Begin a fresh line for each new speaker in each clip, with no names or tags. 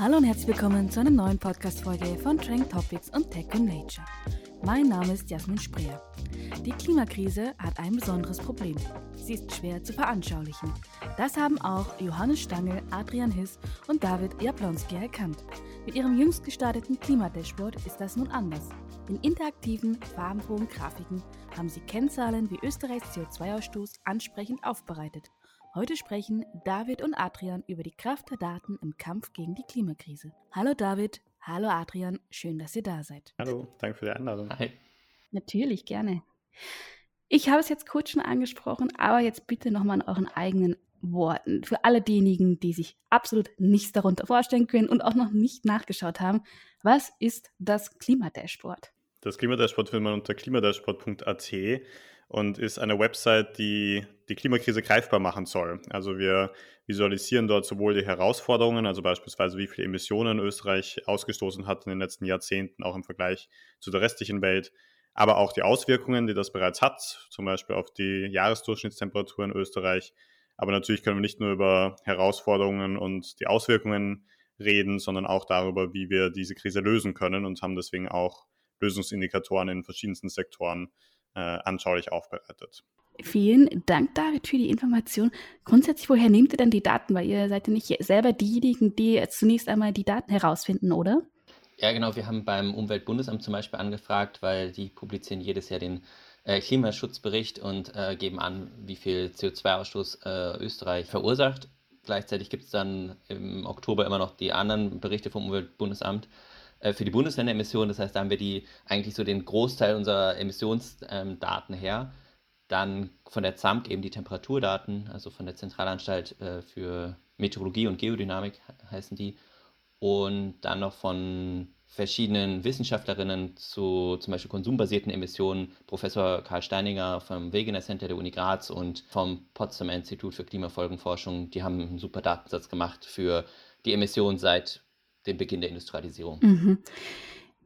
Hallo und herzlich willkommen zu einer neuen Podcast-Folge von Trend Topics und Tech and Nature. Mein Name ist Jasmin Spreer. Die Klimakrise hat ein besonderes Problem. Sie ist schwer zu veranschaulichen. Das haben auch Johannes Stangl, Adrian Hiss und David Jablonski erkannt. Mit ihrem jüngst gestarteten Klimadashboard ist das nun anders. In interaktiven, farbenfrohen Grafiken haben sie Kennzahlen wie Österreichs CO2-Ausstoß ansprechend aufbereitet. Heute sprechen David und Adrian über die Kraft der Daten im Kampf gegen die Klimakrise. Hallo David, hallo Adrian, schön, dass ihr da seid.
Hallo, danke für die Einladung.
Hi. Natürlich, gerne. Ich habe es jetzt kurz schon angesprochen, aber jetzt bitte nochmal in euren eigenen Worten. Für alle diejenigen, die sich absolut nichts darunter vorstellen können und auch noch nicht nachgeschaut haben, was ist das Klimadashboard?
Das Klimadashboard findet man unter klimadashboard.at und ist eine Website, die die Klimakrise greifbar machen soll. Also wir visualisieren dort sowohl die Herausforderungen, also beispielsweise wie viele Emissionen Österreich ausgestoßen hat in den letzten Jahrzehnten, auch im Vergleich zu der restlichen Welt, aber auch die Auswirkungen, die das bereits hat, zum Beispiel auf die Jahresdurchschnittstemperatur in Österreich. Aber natürlich können wir nicht nur über Herausforderungen und die Auswirkungen reden, sondern auch darüber, wie wir diese Krise lösen können und haben deswegen auch Lösungsindikatoren in verschiedensten Sektoren äh, anschaulich aufbereitet.
Vielen Dank, David, für die Information. Grundsätzlich, woher nehmt ihr denn die Daten? Weil ihr seid ja nicht selber diejenigen, die zunächst einmal die Daten herausfinden, oder?
Ja, genau. Wir haben beim Umweltbundesamt zum Beispiel angefragt, weil die publizieren jedes Jahr den äh, Klimaschutzbericht und äh, geben an, wie viel CO2-Ausstoß äh, Österreich verursacht. Gleichzeitig gibt es dann im Oktober immer noch die anderen Berichte vom Umweltbundesamt. Äh, für die Bundesländeremissionen. Das heißt, da haben wir die eigentlich so den Großteil unserer Emissionsdaten her. Dann von der ZAMK eben die Temperaturdaten, also von der Zentralanstalt äh, für Meteorologie und Geodynamik heißen die. Und dann noch von verschiedenen Wissenschaftlerinnen zu zum Beispiel konsumbasierten Emissionen, Professor Karl Steininger vom Wegener Center der Uni Graz und vom Potsdamer Institut für Klimafolgenforschung, die haben einen super Datensatz gemacht für die Emissionen seit dem Beginn der Industrialisierung.
Mhm.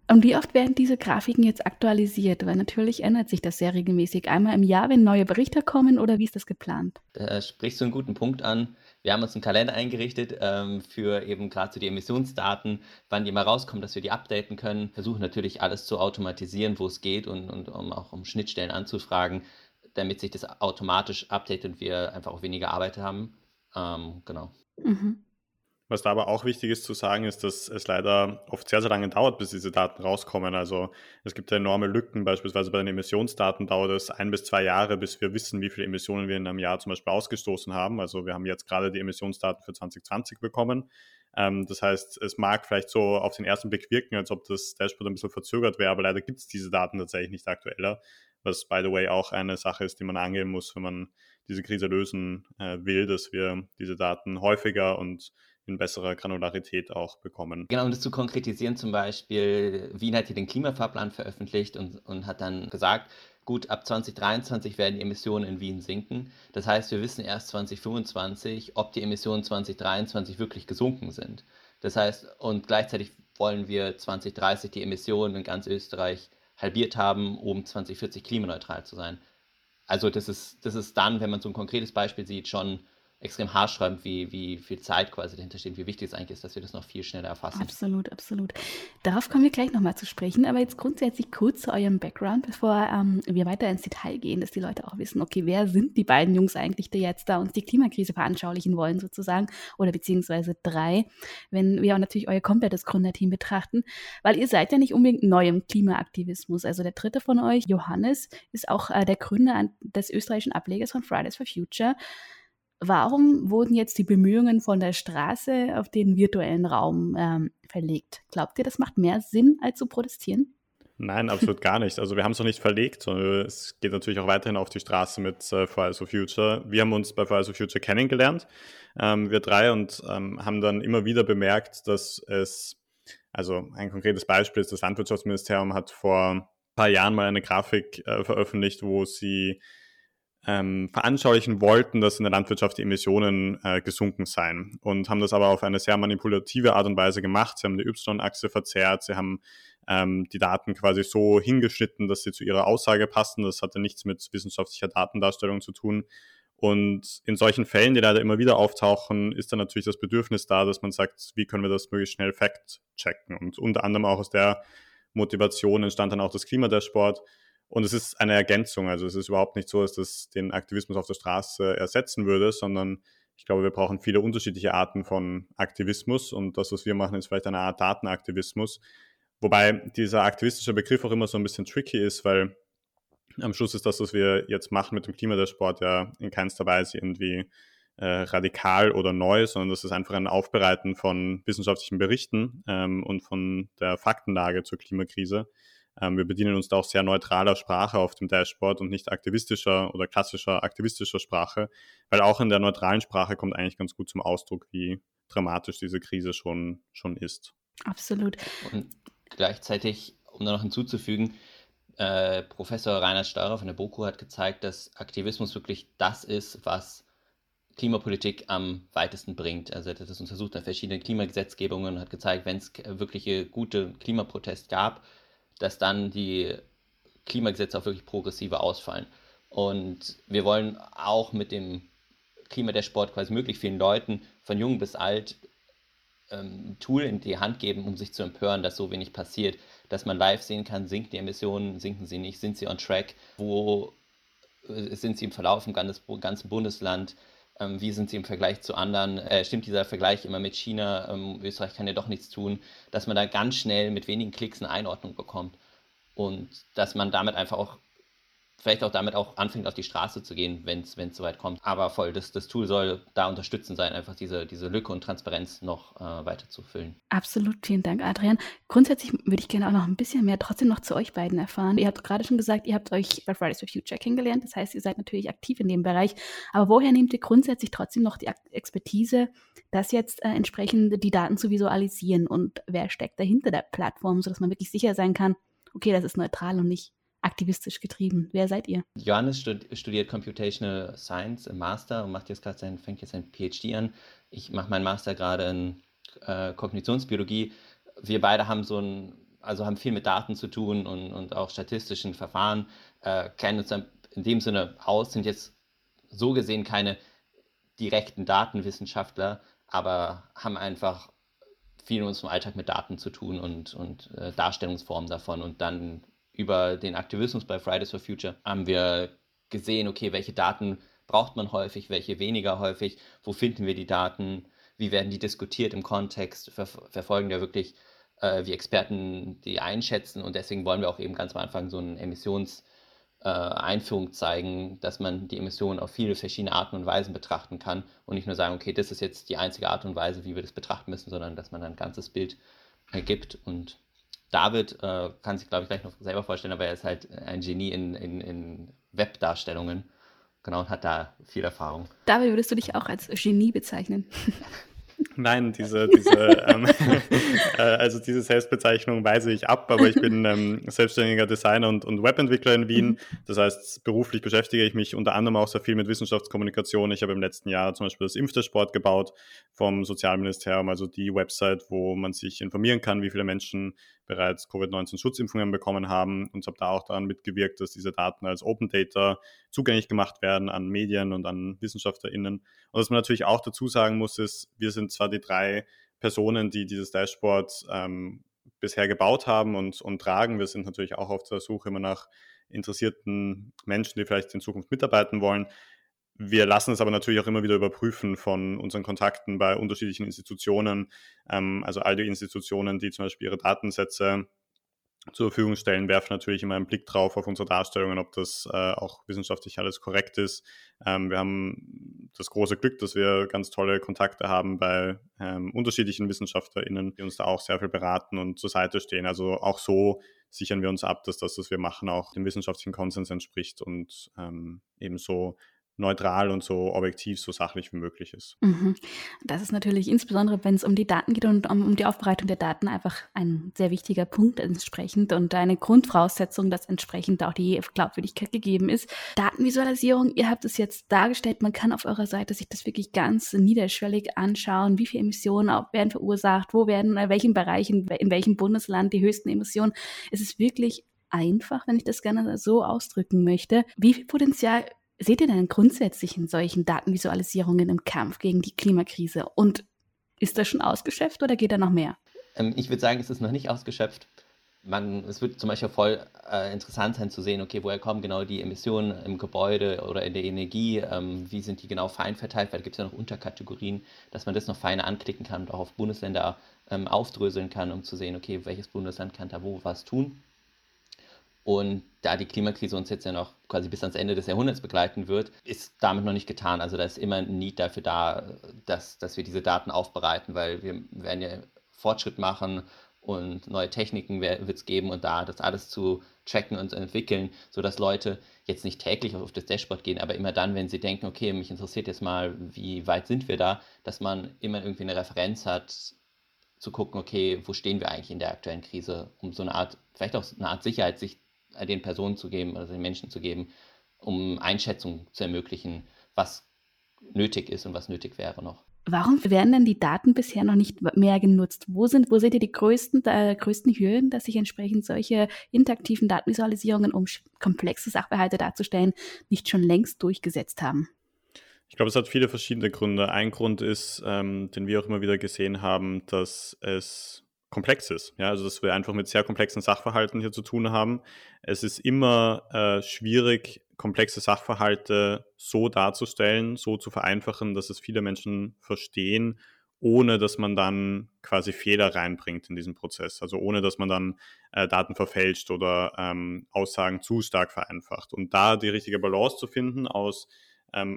Und wie oft werden diese Grafiken jetzt aktualisiert? Weil natürlich ändert sich das sehr regelmäßig. Einmal im Jahr, wenn neue Berichte kommen oder wie ist das geplant?
Da sprichst du einen guten Punkt an. Wir haben uns einen Kalender eingerichtet ähm, für eben gerade so die Emissionsdaten, wann die mal rauskommen, dass wir die updaten können. Versuchen natürlich alles zu automatisieren, wo es geht und, und um auch um Schnittstellen anzufragen, damit sich das automatisch updatet und wir einfach auch weniger Arbeit haben. Ähm, genau. Mhm.
Was da aber auch wichtig ist zu sagen, ist, dass es leider oft sehr, sehr lange dauert, bis diese Daten rauskommen. Also es gibt enorme Lücken. Beispielsweise bei den Emissionsdaten dauert es ein bis zwei Jahre, bis wir wissen, wie viele Emissionen wir in einem Jahr zum Beispiel ausgestoßen haben. Also wir haben jetzt gerade die Emissionsdaten für 2020 bekommen. Ähm, das heißt, es mag vielleicht so auf den ersten Blick wirken, als ob das Dashboard ein bisschen verzögert wäre, aber leider gibt es diese Daten tatsächlich nicht aktueller. Was, by the way, auch eine Sache ist, die man angehen muss, wenn man diese Krise lösen äh, will, dass wir diese Daten häufiger und in besserer Granularität auch bekommen.
Genau, um das zu konkretisieren, zum Beispiel, Wien hat hier den Klimafahrplan veröffentlicht und, und hat dann gesagt, gut, ab 2023 werden die Emissionen in Wien sinken. Das heißt, wir wissen erst 2025, ob die Emissionen 2023 wirklich gesunken sind. Das heißt, und gleichzeitig wollen wir 2030 die Emissionen in ganz Österreich halbiert haben, um 2040 klimaneutral zu sein. Also das ist, das ist dann, wenn man so ein konkretes Beispiel sieht, schon extrem haarschreibend, wie, wie viel Zeit quasi dahinter steht, wie wichtig es eigentlich ist, dass wir das noch viel schneller erfassen.
Absolut, absolut. Darauf kommen wir gleich nochmal zu sprechen, aber jetzt grundsätzlich kurz zu eurem Background, bevor ähm, wir weiter ins Detail gehen, dass die Leute auch wissen, okay, wer sind die beiden Jungs eigentlich, die jetzt da uns die Klimakrise veranschaulichen wollen sozusagen oder beziehungsweise drei, wenn wir auch natürlich euer komplettes Gründerteam betrachten, weil ihr seid ja nicht unbedingt neu im Klimaaktivismus. Also der dritte von euch, Johannes, ist auch äh, der Gründer des österreichischen Ablegers von Fridays for Future. Warum wurden jetzt die Bemühungen von der Straße auf den virtuellen Raum ähm, verlegt? Glaubt ihr, das macht mehr Sinn, als zu protestieren?
Nein, absolut gar nicht. Also wir haben es noch nicht verlegt, sondern es geht natürlich auch weiterhin auf die Straße mit äh, Fridays for Future. Wir haben uns bei Fridays for Future kennengelernt, ähm, wir drei, und ähm, haben dann immer wieder bemerkt, dass es, also ein konkretes Beispiel ist, das Landwirtschaftsministerium hat vor ein paar Jahren mal eine Grafik äh, veröffentlicht, wo sie ähm, veranschaulichen wollten, dass in der Landwirtschaft die Emissionen äh, gesunken seien und haben das aber auf eine sehr manipulative Art und Weise gemacht. Sie haben die Y-Achse verzerrt, sie haben ähm, die Daten quasi so hingeschnitten, dass sie zu ihrer Aussage passen. Das hatte nichts mit wissenschaftlicher Datendarstellung zu tun. Und in solchen Fällen, die leider immer wieder auftauchen, ist dann natürlich das Bedürfnis da, dass man sagt, wie können wir das möglichst schnell fact-checken. Und unter anderem auch aus der Motivation entstand dann auch das Klimadashboard. Und es ist eine Ergänzung. Also es ist überhaupt nicht so, dass das den Aktivismus auf der Straße ersetzen würde, sondern ich glaube, wir brauchen viele unterschiedliche Arten von Aktivismus. Und das, was wir machen, ist vielleicht eine Art Datenaktivismus. Wobei dieser aktivistische Begriff auch immer so ein bisschen tricky ist, weil am Schluss ist das, was wir jetzt machen mit dem Klimadashboard, ja in keinster Weise irgendwie äh, radikal oder neu, sondern das ist einfach ein Aufbereiten von wissenschaftlichen Berichten ähm, und von der Faktenlage zur Klimakrise. Ähm, wir bedienen uns da auch sehr neutraler Sprache auf dem Dashboard und nicht aktivistischer oder klassischer aktivistischer Sprache, weil auch in der neutralen Sprache kommt eigentlich ganz gut zum Ausdruck, wie dramatisch diese Krise schon, schon ist.
Absolut.
Und gleichzeitig, um da noch hinzuzufügen, äh, Professor Reinhard Steurer von der BOKU hat gezeigt, dass Aktivismus wirklich das ist, was Klimapolitik am weitesten bringt. Also er hat das untersucht an verschiedenen Klimagesetzgebungen und hat gezeigt, wenn es wirkliche gute Klimaprotest gab, dass dann die Klimagesetze auch wirklich progressiver ausfallen. Und wir wollen auch mit dem Klima der Sport quasi möglichst vielen Leuten, von jung bis alt, ähm, ein Tool in die Hand geben, um sich zu empören, dass so wenig passiert. Dass man live sehen kann, sinken die Emissionen, sinken sie nicht, sind sie on track, wo äh, sind sie im Verlauf im ganzen Bundesland, ähm, wie sind sie im Vergleich zu anderen? Äh, stimmt dieser Vergleich immer mit China? Ähm, Österreich kann ja doch nichts tun, dass man da ganz schnell mit wenigen Klicks eine Einordnung bekommt und dass man damit einfach auch vielleicht auch damit auch anfängt, auf die Straße zu gehen, wenn es soweit kommt. Aber voll, das, das Tool soll da unterstützend sein, einfach diese, diese Lücke und Transparenz noch äh, weiter zu füllen.
Absolut, vielen Dank, Adrian. Grundsätzlich würde ich gerne auch noch ein bisschen mehr trotzdem noch zu euch beiden erfahren. Ihr habt gerade schon gesagt, ihr habt euch bei Fridays for Future kennengelernt, das heißt, ihr seid natürlich aktiv in dem Bereich. Aber woher nehmt ihr grundsätzlich trotzdem noch die Expertise, das jetzt äh, entsprechend die Daten zu visualisieren und wer steckt dahinter der Plattform, sodass man wirklich sicher sein kann, okay, das ist neutral und nicht aktivistisch getrieben. Wer seid ihr?
Johannes studiert Computational Science im Master und macht jetzt gerade sein, fängt jetzt sein PhD an. Ich mache meinen Master gerade in äh, Kognitionsbiologie. Wir beide haben so ein, also haben viel mit Daten zu tun und, und auch statistischen Verfahren, äh, kennen uns in dem Sinne aus, sind jetzt so gesehen keine direkten Datenwissenschaftler, aber haben einfach viel in unserem Alltag mit Daten zu tun und, und äh, Darstellungsformen davon und dann über den Aktivismus bei Fridays for Future haben wir gesehen, okay, welche Daten braucht man häufig, welche weniger häufig, wo finden wir die Daten, wie werden die diskutiert im Kontext, ver verfolgen wir wirklich, äh, wie Experten die einschätzen und deswegen wollen wir auch eben ganz am Anfang so eine Emissionseinführung äh, zeigen, dass man die Emissionen auf viele verschiedene Arten und Weisen betrachten kann und nicht nur sagen, okay, das ist jetzt die einzige Art und Weise, wie wir das betrachten müssen, sondern dass man ein ganzes Bild ergibt und David äh, kann sich, glaube ich, gleich noch selber vorstellen, aber er ist halt ein Genie in, in, in Webdarstellungen. Genau, und hat da viel Erfahrung.
David, würdest du dich auch als Genie bezeichnen?
Nein, diese, diese ähm, äh, also diese Selbstbezeichnung weise ich ab, aber ich bin ähm, selbstständiger Designer und, und Webentwickler in Wien. Das heißt, beruflich beschäftige ich mich unter anderem auch sehr viel mit Wissenschaftskommunikation. Ich habe im letzten Jahr zum Beispiel das Impfdashboard gebaut vom Sozialministerium, also die Website, wo man sich informieren kann, wie viele Menschen bereits Covid-19-Schutzimpfungen bekommen haben und habe da auch daran mitgewirkt, dass diese Daten als Open Data zugänglich gemacht werden an Medien und an WissenschaftlerInnen. Und was man natürlich auch dazu sagen muss, ist, wir sind zwar die drei Personen, die dieses Dashboard ähm, bisher gebaut haben und, und tragen. Wir sind natürlich auch auf der Suche immer nach interessierten Menschen, die vielleicht in Zukunft mitarbeiten wollen. Wir lassen es aber natürlich auch immer wieder überprüfen von unseren Kontakten bei unterschiedlichen Institutionen. Ähm, also all die Institutionen, die zum Beispiel ihre Datensätze zur Verfügung stellen, werfen natürlich immer einen Blick drauf auf unsere Darstellungen, ob das äh, auch wissenschaftlich alles korrekt ist. Ähm, wir haben das große Glück, dass wir ganz tolle Kontakte haben bei ähm, unterschiedlichen WissenschaftlerInnen, die uns da auch sehr viel beraten und zur Seite stehen. Also auch so sichern wir uns ab, dass das, was wir machen, auch dem wissenschaftlichen Konsens entspricht und ähm, ebenso neutral und so objektiv, so sachlich wie möglich ist.
Mhm. Das ist natürlich insbesondere, wenn es um die Daten geht und um, um, die Aufbereitung der Daten einfach ein sehr wichtiger Punkt entsprechend und eine Grundvoraussetzung, dass entsprechend auch die Glaubwürdigkeit gegeben ist. Datenvisualisierung, ihr habt es jetzt dargestellt, man kann auf eurer Seite sich das wirklich ganz niederschwellig anschauen, wie viele Emissionen werden verursacht, wo werden, in welchen Bereichen, in welchem Bundesland die höchsten Emissionen. Es ist wirklich einfach, wenn ich das gerne so ausdrücken möchte. Wie viel Potenzial Seht ihr denn grundsätzlich in solchen Datenvisualisierungen im Kampf gegen die Klimakrise? Und ist das schon ausgeschöpft oder geht da noch mehr?
Ähm, ich würde sagen, es ist noch nicht ausgeschöpft. Man, es wird zum Beispiel voll äh, interessant sein zu sehen, okay, woher kommen genau die Emissionen im Gebäude oder in der Energie, ähm, wie sind die genau fein verteilt, weil da gibt es ja noch Unterkategorien, dass man das noch feiner anklicken kann und auch auf Bundesländer ähm, aufdröseln kann, um zu sehen, okay, welches Bundesland kann da wo was tun. Und da die Klimakrise uns jetzt ja noch quasi bis ans Ende des Jahrhunderts begleiten wird, ist damit noch nicht getan. Also da ist immer ein Need dafür da, dass, dass wir diese Daten aufbereiten, weil wir werden ja Fortschritt machen und neue Techniken wird es geben und da das alles zu tracken und zu entwickeln, sodass Leute jetzt nicht täglich auf das Dashboard gehen, aber immer dann, wenn sie denken, okay, mich interessiert jetzt mal, wie weit sind wir da, dass man immer irgendwie eine Referenz hat, zu gucken, okay, wo stehen wir eigentlich in der aktuellen Krise, um so eine Art, vielleicht auch eine Art Sicherheit sich den Personen zu geben, also den Menschen zu geben, um Einschätzung zu ermöglichen, was nötig ist und was nötig wäre noch.
Warum werden denn die Daten bisher noch nicht mehr genutzt? Wo, sind, wo seht ihr die größten, äh, größten Hürden, dass sich entsprechend solche interaktiven Datenvisualisierungen, um komplexe Sachverhalte darzustellen, nicht schon längst durchgesetzt haben?
Ich glaube, es hat viele verschiedene Gründe. Ein Grund ist, ähm, den wir auch immer wieder gesehen haben, dass es komplex ist. Ja, also dass wir einfach mit sehr komplexen Sachverhalten hier zu tun haben. Es ist immer äh, schwierig, komplexe Sachverhalte so darzustellen, so zu vereinfachen, dass es viele Menschen verstehen, ohne dass man dann quasi Fehler reinbringt in diesen Prozess. Also ohne dass man dann äh, Daten verfälscht oder ähm, Aussagen zu stark vereinfacht. Und da die richtige Balance zu finden aus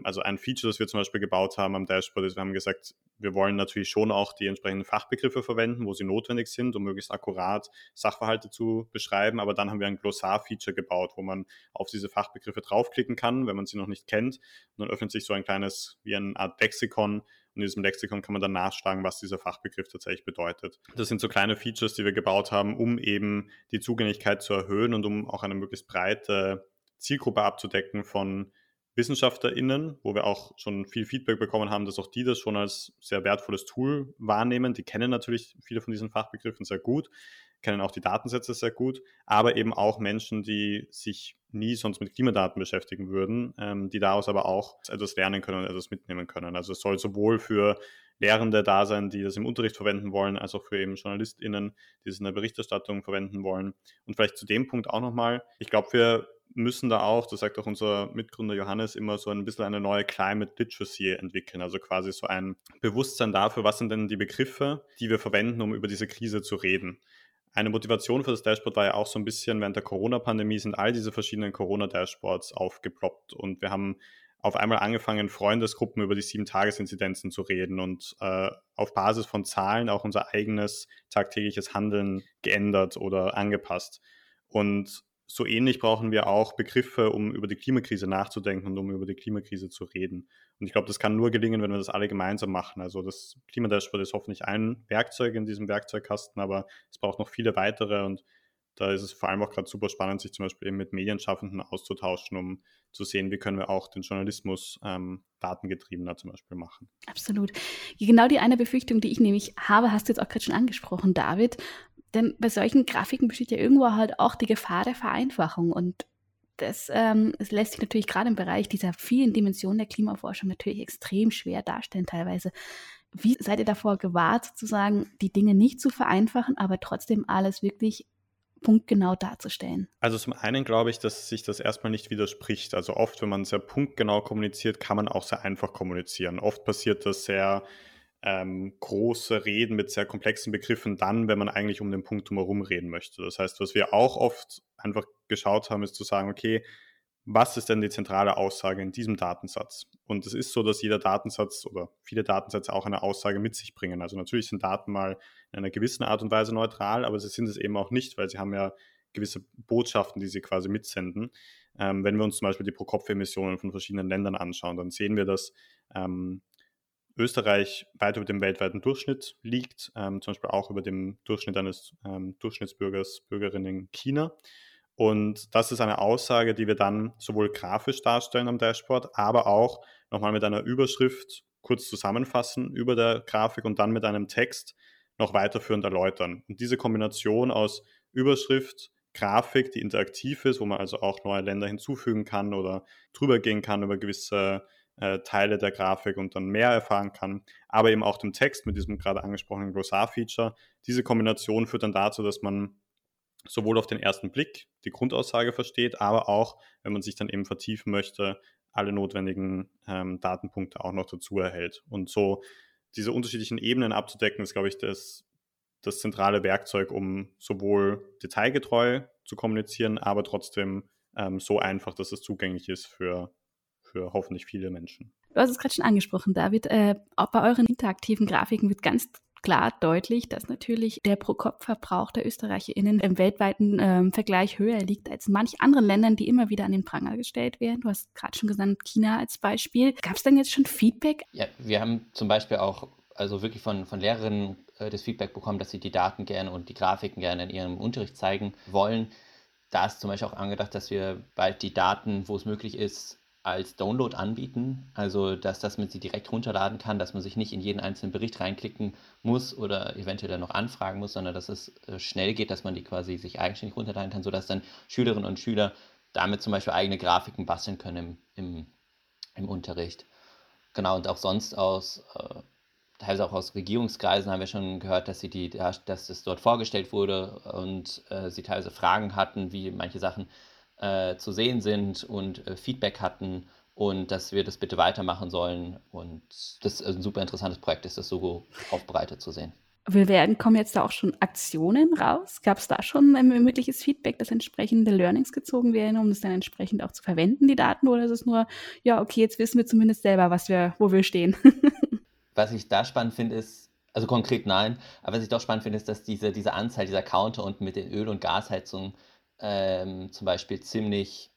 also ein Feature, das wir zum Beispiel gebaut haben am Dashboard, ist, wir haben gesagt, wir wollen natürlich schon auch die entsprechenden Fachbegriffe verwenden, wo sie notwendig sind, um möglichst akkurat Sachverhalte zu beschreiben. Aber dann haben wir ein Glossar-Feature gebaut, wo man auf diese Fachbegriffe draufklicken kann, wenn man sie noch nicht kennt. Und dann öffnet sich so ein kleines, wie eine Art Lexikon. Und in diesem Lexikon kann man dann nachschlagen, was dieser Fachbegriff tatsächlich bedeutet. Das sind so kleine Features, die wir gebaut haben, um eben die Zugänglichkeit zu erhöhen und um auch eine möglichst breite Zielgruppe abzudecken von WissenschaftlerInnen, wo wir auch schon viel Feedback bekommen haben, dass auch die das schon als sehr wertvolles Tool wahrnehmen. Die kennen natürlich viele von diesen Fachbegriffen sehr gut, kennen auch die Datensätze sehr gut, aber eben auch Menschen, die sich nie sonst mit Klimadaten beschäftigen würden, ähm, die daraus aber auch etwas lernen können und etwas mitnehmen können. Also es soll sowohl für Lehrende da sein, die das im Unterricht verwenden wollen, als auch für eben JournalistInnen, die es in der Berichterstattung verwenden wollen. Und vielleicht zu dem Punkt auch nochmal. Ich glaube, wir müssen da auch, das sagt auch unser Mitgründer Johannes, immer so ein bisschen eine neue Climate Literacy entwickeln. Also quasi so ein Bewusstsein dafür, was sind denn die Begriffe, die wir verwenden, um über diese Krise zu reden. Eine Motivation für das Dashboard war ja auch so ein bisschen, während der Corona-Pandemie sind all diese verschiedenen Corona-Dashboards aufgeploppt und wir haben auf einmal angefangen, Freundesgruppen über die Sieben-Tages-Inzidenzen zu reden und äh, auf Basis von Zahlen auch unser eigenes tagtägliches Handeln geändert oder angepasst. Und so ähnlich brauchen wir auch Begriffe, um über die Klimakrise nachzudenken und um über die Klimakrise zu reden. Und ich glaube, das kann nur gelingen, wenn wir das alle gemeinsam machen. Also das Klimadashboard ist hoffentlich ein Werkzeug in diesem Werkzeugkasten, aber es braucht noch viele weitere und da ist es vor allem auch gerade super spannend, sich zum Beispiel eben mit Medienschaffenden auszutauschen, um zu sehen, wie können wir auch den Journalismus ähm, datengetriebener zum Beispiel machen.
Absolut. Genau die eine Befürchtung, die ich nämlich habe, hast du jetzt auch gerade schon angesprochen, David. Denn bei solchen Grafiken besteht ja irgendwo halt auch die Gefahr der Vereinfachung. Und das, ähm, das lässt sich natürlich gerade im Bereich dieser vielen Dimensionen der Klimaforschung natürlich extrem schwer darstellen teilweise. Wie seid ihr davor gewahrt, sozusagen die Dinge nicht zu vereinfachen, aber trotzdem alles wirklich punktgenau darzustellen?
Also zum einen glaube ich, dass sich das erstmal nicht widerspricht. Also oft, wenn man sehr punktgenau kommuniziert, kann man auch sehr einfach kommunizieren. Oft passiert das sehr ähm, große Reden mit sehr komplexen Begriffen dann, wenn man eigentlich um den Punkt drumherum reden möchte. Das heißt, was wir auch oft einfach geschaut haben, ist zu sagen, okay, was ist denn die zentrale Aussage in diesem Datensatz? Und es ist so, dass jeder Datensatz oder viele Datensätze auch eine Aussage mit sich bringen. Also natürlich sind Daten mal in einer gewissen Art und Weise neutral, aber sie sind es eben auch nicht, weil sie haben ja gewisse Botschaften, die sie quasi mitsenden. Ähm, wenn wir uns zum Beispiel die Pro-Kopf-Emissionen von verschiedenen Ländern anschauen, dann sehen wir, dass ähm, Österreich weit über dem weltweiten Durchschnitt liegt, ähm, zum Beispiel auch über dem Durchschnitt eines ähm, Durchschnittsbürgers, Bürgerin in China. Und das ist eine Aussage, die wir dann sowohl grafisch darstellen am Dashboard, aber auch nochmal mit einer Überschrift kurz zusammenfassen über der Grafik und dann mit einem Text noch weiterführend erläutern. Und diese Kombination aus Überschrift, Grafik, die interaktiv ist, wo man also auch neue Länder hinzufügen kann oder drüber gehen kann über gewisse äh, Teile der Grafik und dann mehr erfahren kann, aber eben auch dem Text mit diesem gerade angesprochenen Glossar-Feature. Diese Kombination führt dann dazu, dass man sowohl auf den ersten Blick die Grundaussage versteht, aber auch, wenn man sich dann eben vertiefen möchte, alle notwendigen ähm, Datenpunkte auch noch dazu erhält. Und so diese unterschiedlichen Ebenen abzudecken, ist, glaube ich, das, das zentrale Werkzeug, um sowohl detailgetreu zu kommunizieren, aber trotzdem ähm, so einfach, dass es zugänglich ist für, für hoffentlich viele Menschen.
Du hast es gerade schon angesprochen, David. Äh, auch bei euren interaktiven Grafiken wird ganz klar deutlich, dass natürlich der Pro-Kopf-Verbrauch der ÖsterreicherInnen im weltweiten ähm, Vergleich höher liegt als in manch anderen Ländern, die immer wieder an den Pranger gestellt werden. Du hast gerade schon genannt, China als Beispiel. Gab es denn jetzt schon Feedback?
Ja, wir haben zum Beispiel auch also wirklich von, von Lehrerinnen äh, das Feedback bekommen, dass sie die Daten gerne und die Grafiken gerne in ihrem Unterricht zeigen wollen. Da ist zum Beispiel auch angedacht, dass wir bald die Daten, wo es möglich ist, als Download anbieten. Also, dass, dass man sie direkt runterladen kann, dass man sich nicht in jeden einzelnen Bericht reinklicken muss oder eventuell noch anfragen muss, sondern dass es äh, schnell geht, dass man die quasi sich eigenständig runterladen kann, sodass dann Schülerinnen und Schüler damit zum Beispiel eigene Grafiken basteln können im, im, im Unterricht. Genau, und auch sonst aus äh, teilweise auch aus Regierungskreisen haben wir schon gehört, dass sie die, dass es dort vorgestellt wurde und äh, sie teilweise Fragen hatten, wie manche Sachen äh, zu sehen sind und äh, Feedback hatten und dass wir das bitte weitermachen sollen. Und das ist ein super interessantes Projekt ist, das so aufbereitet zu sehen.
Wir werden, kommen jetzt da auch schon Aktionen raus? Gab es da schon ein mögliches Feedback, dass entsprechende Learnings gezogen werden, um das dann entsprechend auch zu verwenden, die Daten? Oder ist es nur, ja, okay, jetzt wissen wir zumindest selber, was wir, wo wir stehen?
was ich da spannend finde, ist, also konkret nein, aber was ich doch spannend finde, ist, dass diese, diese Anzahl dieser Counter und mit den Öl- und Gasheizungen ähm, zum Beispiel ziemlich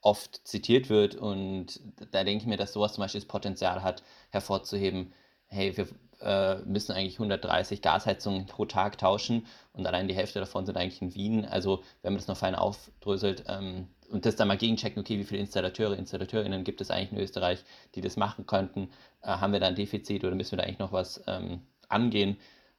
oft zitiert wird und da denke ich mir, dass sowas zum Beispiel das Potenzial hat, hervorzuheben, hey, wir äh, müssen eigentlich 130 Gasheizungen pro Tag tauschen und allein die Hälfte davon sind eigentlich in Wien. Also wenn man das noch fein aufdröselt ähm, und das dann mal gegenchecken, okay, wie viele Installateure, Installateurinnen gibt es eigentlich in Österreich, die das machen könnten, äh, haben wir da ein Defizit oder müssen wir da eigentlich noch was ähm, angehen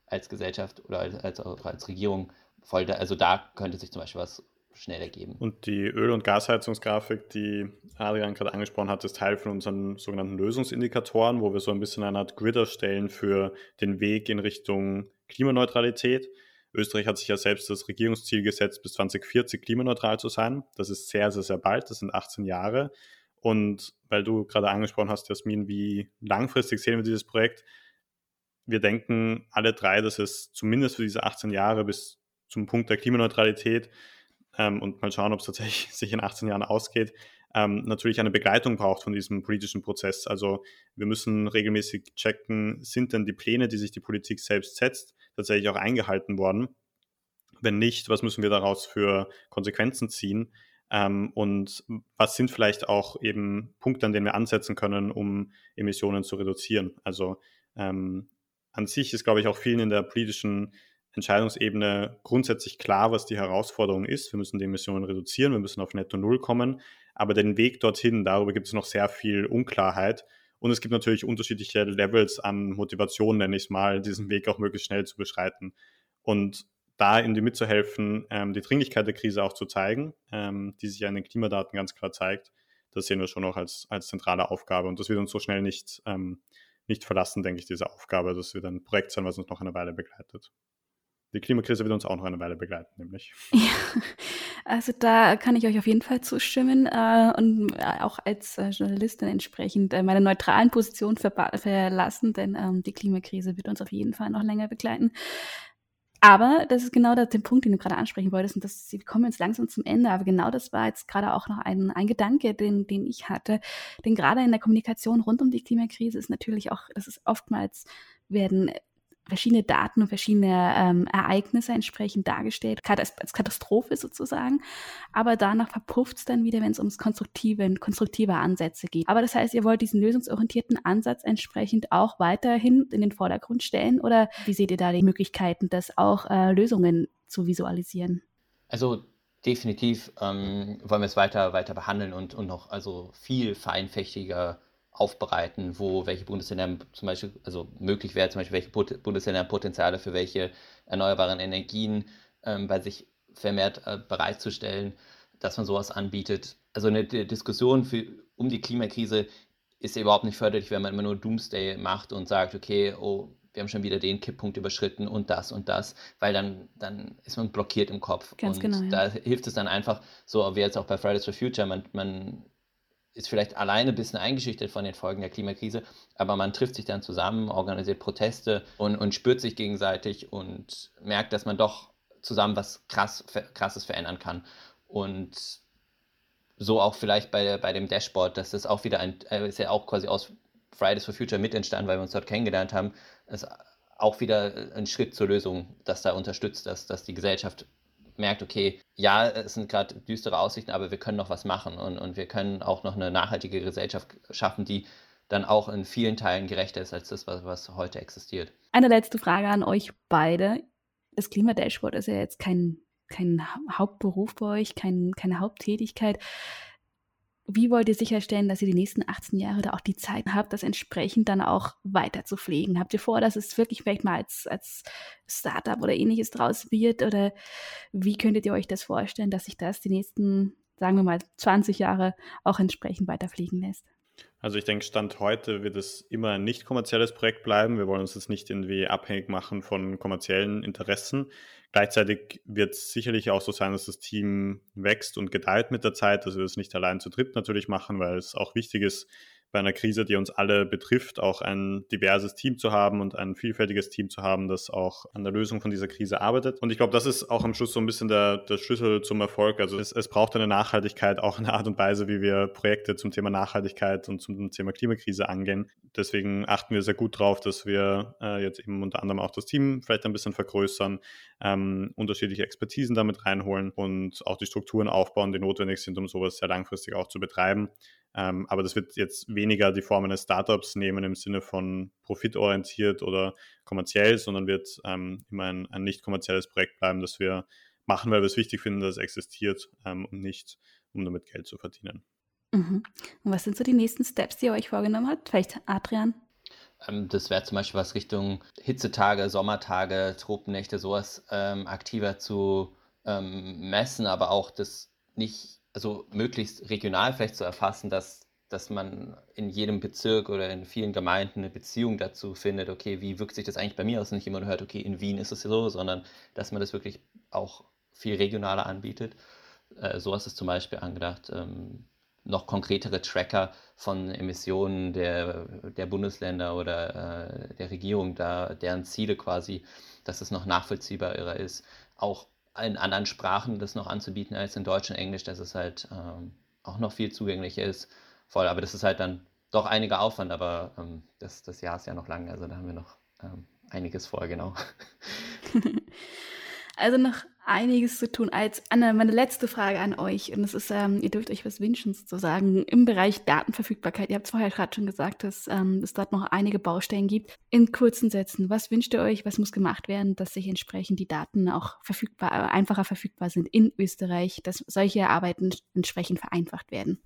als Gesellschaft oder als, als, als Regierung? Voll, also da könnte sich zum Beispiel was schnell ergeben.
Und die Öl- und Gasheizungsgrafik, die Adrian gerade angesprochen hat, ist Teil von unseren sogenannten Lösungsindikatoren, wo wir so ein bisschen eine Art Grid erstellen für den Weg in Richtung Klimaneutralität. Österreich hat sich ja selbst das Regierungsziel gesetzt, bis 2040 klimaneutral zu sein. Das ist sehr, sehr, sehr bald. Das sind 18 Jahre. Und weil du gerade angesprochen hast, Jasmin, wie langfristig sehen wir dieses Projekt? Wir denken alle drei, dass es zumindest für diese 18 Jahre bis zum Punkt der Klimaneutralität ähm, und mal schauen, ob es tatsächlich sich in 18 Jahren ausgeht, ähm, natürlich eine Begleitung braucht von diesem politischen Prozess. Also wir müssen regelmäßig checken, sind denn die Pläne, die sich die Politik selbst setzt, tatsächlich auch eingehalten worden? Wenn nicht, was müssen wir daraus für Konsequenzen ziehen? Ähm, und was sind vielleicht auch eben Punkte, an denen wir ansetzen können, um Emissionen zu reduzieren? Also ähm, an sich ist, glaube ich, auch vielen in der politischen Entscheidungsebene grundsätzlich klar, was die Herausforderung ist. Wir müssen die Emissionen reduzieren, wir müssen auf Netto Null kommen, aber den Weg dorthin, darüber gibt es noch sehr viel Unklarheit. Und es gibt natürlich unterschiedliche Levels an Motivation, nenne ich es mal, diesen Weg auch möglichst schnell zu beschreiten. Und da irgendwie mitzuhelfen, ähm, die Dringlichkeit der Krise auch zu zeigen, ähm, die sich ja in den Klimadaten ganz klar zeigt, das sehen wir schon auch als, als zentrale Aufgabe. Und das wird uns so schnell nicht, ähm, nicht verlassen, denke ich, diese Aufgabe. Das wird ein Projekt sein, was uns noch eine Weile begleitet die Klimakrise wird uns auch noch eine Weile begleiten, nämlich.
Ja, also da kann ich euch auf jeden Fall zustimmen äh, und äh, auch als äh, Journalistin entsprechend äh, meine neutralen Position verlassen, denn ähm, die Klimakrise wird uns auf jeden Fall noch länger begleiten. Aber das ist genau der, der Punkt, den du gerade ansprechen wolltest, und das, wir kommen jetzt langsam zum Ende, aber genau das war jetzt gerade auch noch ein, ein Gedanke, den, den ich hatte. Denn gerade in der Kommunikation rund um die Klimakrise ist natürlich auch, das ist oftmals werden verschiedene Daten und verschiedene ähm, Ereignisse entsprechend dargestellt, als, als Katastrophe sozusagen. Aber danach verpufft es dann wieder, wenn es ums konstruktive, konstruktive Ansätze geht. Aber das heißt, ihr wollt diesen lösungsorientierten Ansatz entsprechend auch weiterhin in den Vordergrund stellen oder wie seht ihr da die Möglichkeiten, das auch äh, Lösungen zu visualisieren?
Also definitiv ähm, wollen wir es weiter, weiter behandeln und, und noch also viel feinfächiger aufbereiten, wo welche Bundesländer zum Beispiel, also möglich wäre zum Beispiel, welche Bundesländer Potenziale für welche erneuerbaren Energien ähm, bei sich vermehrt äh, bereitzustellen, dass man sowas anbietet. Also eine Diskussion für, um die Klimakrise ist ja überhaupt nicht förderlich, wenn man immer nur Doomsday macht und sagt, okay, oh, wir haben schon wieder den Kipppunkt überschritten und das und das, weil dann, dann ist man blockiert im Kopf.
Ganz
und
genau. Ja.
Da hilft es dann einfach, so wie jetzt auch bei Fridays for Future, man, man ist vielleicht alleine ein bisschen eingeschüchtert von den Folgen der Klimakrise, aber man trifft sich dann zusammen, organisiert Proteste und, und spürt sich gegenseitig und merkt, dass man doch zusammen was krass, krasses verändern kann. Und so auch vielleicht bei, bei dem Dashboard, dass das auch wieder ein, äh, ist ja auch quasi aus Fridays for Future mit entstanden, weil wir uns dort kennengelernt haben, ist auch wieder ein Schritt zur Lösung, das da unterstützt, dass, dass die Gesellschaft merkt, okay, ja, es sind gerade düstere Aussichten, aber wir können noch was machen und, und wir können auch noch eine nachhaltige Gesellschaft schaffen, die dann auch in vielen Teilen gerechter ist als das, was, was heute existiert.
Eine letzte Frage an euch beide. Das Klimadashboard ist ja jetzt kein, kein Hauptberuf bei euch, kein, keine Haupttätigkeit. Wie wollt ihr sicherstellen, dass ihr die nächsten 18 Jahre da auch die Zeit habt, das entsprechend dann auch weiter zu pflegen? Habt ihr vor, dass es wirklich vielleicht mal als, als Startup oder ähnliches draus wird? Oder wie könntet ihr euch das vorstellen, dass sich das die nächsten, sagen wir mal, 20 Jahre auch entsprechend weiter pflegen lässt?
Also ich denke, Stand heute wird es immer ein nicht kommerzielles Projekt bleiben. Wir wollen uns jetzt nicht irgendwie abhängig machen von kommerziellen Interessen. Gleichzeitig wird es sicherlich auch so sein, dass das Team wächst und gedeiht mit der Zeit, dass wir das nicht allein zu dritt natürlich machen, weil es auch wichtig ist, bei einer Krise, die uns alle betrifft, auch ein diverses Team zu haben und ein vielfältiges Team zu haben, das auch an der Lösung von dieser Krise arbeitet. Und ich glaube, das ist auch am Schluss so ein bisschen der, der Schlüssel zum Erfolg. Also es, es braucht eine Nachhaltigkeit, auch eine Art und Weise, wie wir Projekte zum Thema Nachhaltigkeit und zum Thema Klimakrise angehen. Deswegen achten wir sehr gut darauf, dass wir äh, jetzt eben unter anderem auch das Team vielleicht ein bisschen vergrößern, ähm, unterschiedliche Expertisen damit reinholen und auch die Strukturen aufbauen, die notwendig sind, um sowas sehr langfristig auch zu betreiben. Ähm, aber das wird jetzt weniger die Form eines Startups nehmen im Sinne von profitorientiert oder kommerziell, sondern wird ähm, immer ein, ein nicht kommerzielles Projekt bleiben, das wir machen, weil wir es wichtig finden, dass es existiert ähm, und nicht, um damit Geld zu verdienen.
Mhm. Und was sind so die nächsten Steps, die ihr euch vorgenommen habt? Vielleicht Adrian?
Ähm, das wäre zum Beispiel was Richtung Hitzetage, Sommertage, Tropennächte, sowas ähm, aktiver zu ähm, messen, aber auch das nicht also möglichst regional vielleicht zu erfassen, dass, dass man in jedem Bezirk oder in vielen Gemeinden eine Beziehung dazu findet, okay, wie wirkt sich das eigentlich bei mir aus? Nicht immer nur hört, okay, in Wien ist es so, sondern dass man das wirklich auch viel regionaler anbietet. Äh, sowas ist zum Beispiel angedacht. Ähm, noch konkretere Tracker von Emissionen der, der Bundesländer oder äh, der Regierung, da deren Ziele quasi, dass es noch nachvollziehbarer ist, auch in anderen Sprachen das noch anzubieten als in Deutsch und Englisch, dass es halt ähm, auch noch viel zugänglicher ist. Voll, aber das ist halt dann doch einiger Aufwand, aber ähm, das, das Jahr ist ja noch lang, also da haben wir noch ähm, einiges vor, genau.
also noch einiges zu tun. Als Anna, meine letzte Frage an euch, und es ist, ähm, ihr dürft euch was wünschen sozusagen im Bereich Datenverfügbarkeit. Ihr habt es vorher gerade schon gesagt, dass ähm, es dort noch einige Baustellen gibt. In kurzen Sätzen, was wünscht ihr euch, was muss gemacht werden, dass sich entsprechend die Daten auch verfügbar, äh, einfacher verfügbar sind in Österreich, dass solche Arbeiten entsprechend vereinfacht werden?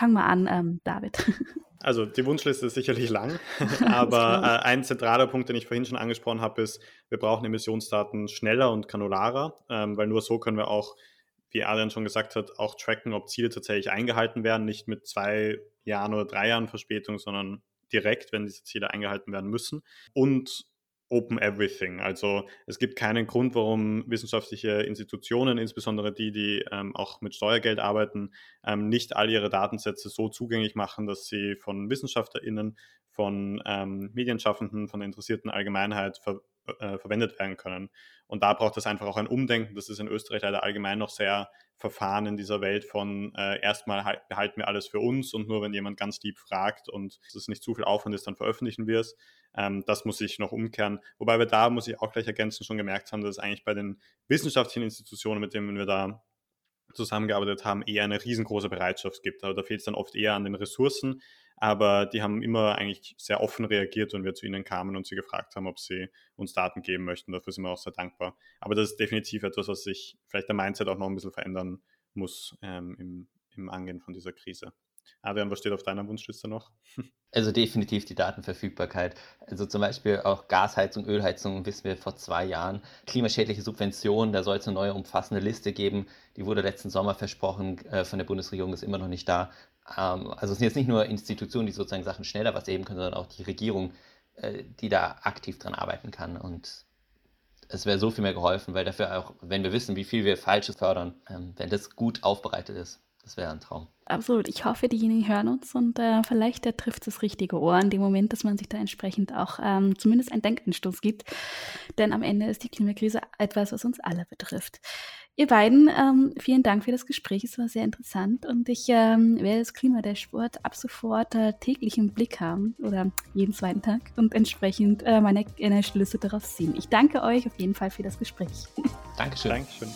Fang mal an, ähm, David.
Also die Wunschliste ist sicherlich lang, aber äh, ein zentraler Punkt, den ich vorhin schon angesprochen habe, ist, wir brauchen Emissionsdaten schneller und granularer, ähm, weil nur so können wir auch, wie Adrian schon gesagt hat, auch tracken, ob Ziele tatsächlich eingehalten werden, nicht mit zwei Jahren oder drei Jahren Verspätung, sondern direkt, wenn diese Ziele eingehalten werden müssen. Und Open Everything. Also es gibt keinen Grund, warum wissenschaftliche Institutionen, insbesondere die, die ähm, auch mit Steuergeld arbeiten, ähm, nicht all ihre Datensätze so zugänglich machen, dass sie von WissenschaftlerInnen, von ähm, Medienschaffenden, von der interessierten Allgemeinheit ver äh, verwendet werden können. Und da braucht es einfach auch ein Umdenken. Das ist in Österreich leider allgemein noch sehr verfahren in dieser Welt von äh, erstmal behalten wir alles für uns und nur wenn jemand ganz lieb fragt und es nicht zu viel Aufwand ist, dann veröffentlichen wir es. Ähm, das muss sich noch umkehren. Wobei wir da, muss ich auch gleich ergänzen, schon gemerkt haben, dass es eigentlich bei den wissenschaftlichen Institutionen, mit denen wir da zusammengearbeitet haben, eher eine riesengroße Bereitschaft gibt. Aber da fehlt es dann oft eher an den Ressourcen, aber die haben immer eigentlich sehr offen reagiert, wenn wir zu ihnen kamen und sie gefragt haben, ob sie uns Daten geben möchten. Dafür sind wir auch sehr dankbar. Aber das ist definitiv etwas, was sich vielleicht der Mindset auch noch ein bisschen verändern muss ähm, im, im Angehen von dieser Krise. Adrian, was steht auf deiner Wunschliste noch?
Also definitiv die Datenverfügbarkeit. Also zum Beispiel auch Gasheizung, Ölheizung, wissen wir vor zwei Jahren. Klimaschädliche Subventionen, da soll es eine neue umfassende Liste geben. Die wurde letzten Sommer versprochen äh, von der Bundesregierung, ist immer noch nicht da. Ähm, also es sind jetzt nicht nur Institutionen, die sozusagen Sachen schneller was eben können, sondern auch die Regierung, äh, die da aktiv dran arbeiten kann. Und es wäre so viel mehr geholfen, weil dafür auch, wenn wir wissen, wie viel wir Falsches fördern, ähm, wenn das gut aufbereitet ist, das wäre ein Traum.
Absolut. Ich hoffe, diejenigen hören uns und äh, vielleicht der trifft das richtige Ohr in dem Moment, dass man sich da entsprechend auch ähm, zumindest einen Denkanstoß gibt. Denn am Ende ist die Klimakrise etwas, was uns alle betrifft. Ihr beiden, ähm, vielen Dank für das Gespräch. Es war sehr interessant und ich ähm, werde das Klimadashboard ab sofort äh, täglich im Blick haben oder jeden zweiten Tag und entsprechend äh, meine, meine Schlüsse daraus ziehen. Ich danke euch auf jeden Fall für das Gespräch.
Dankeschön.
Dankeschön.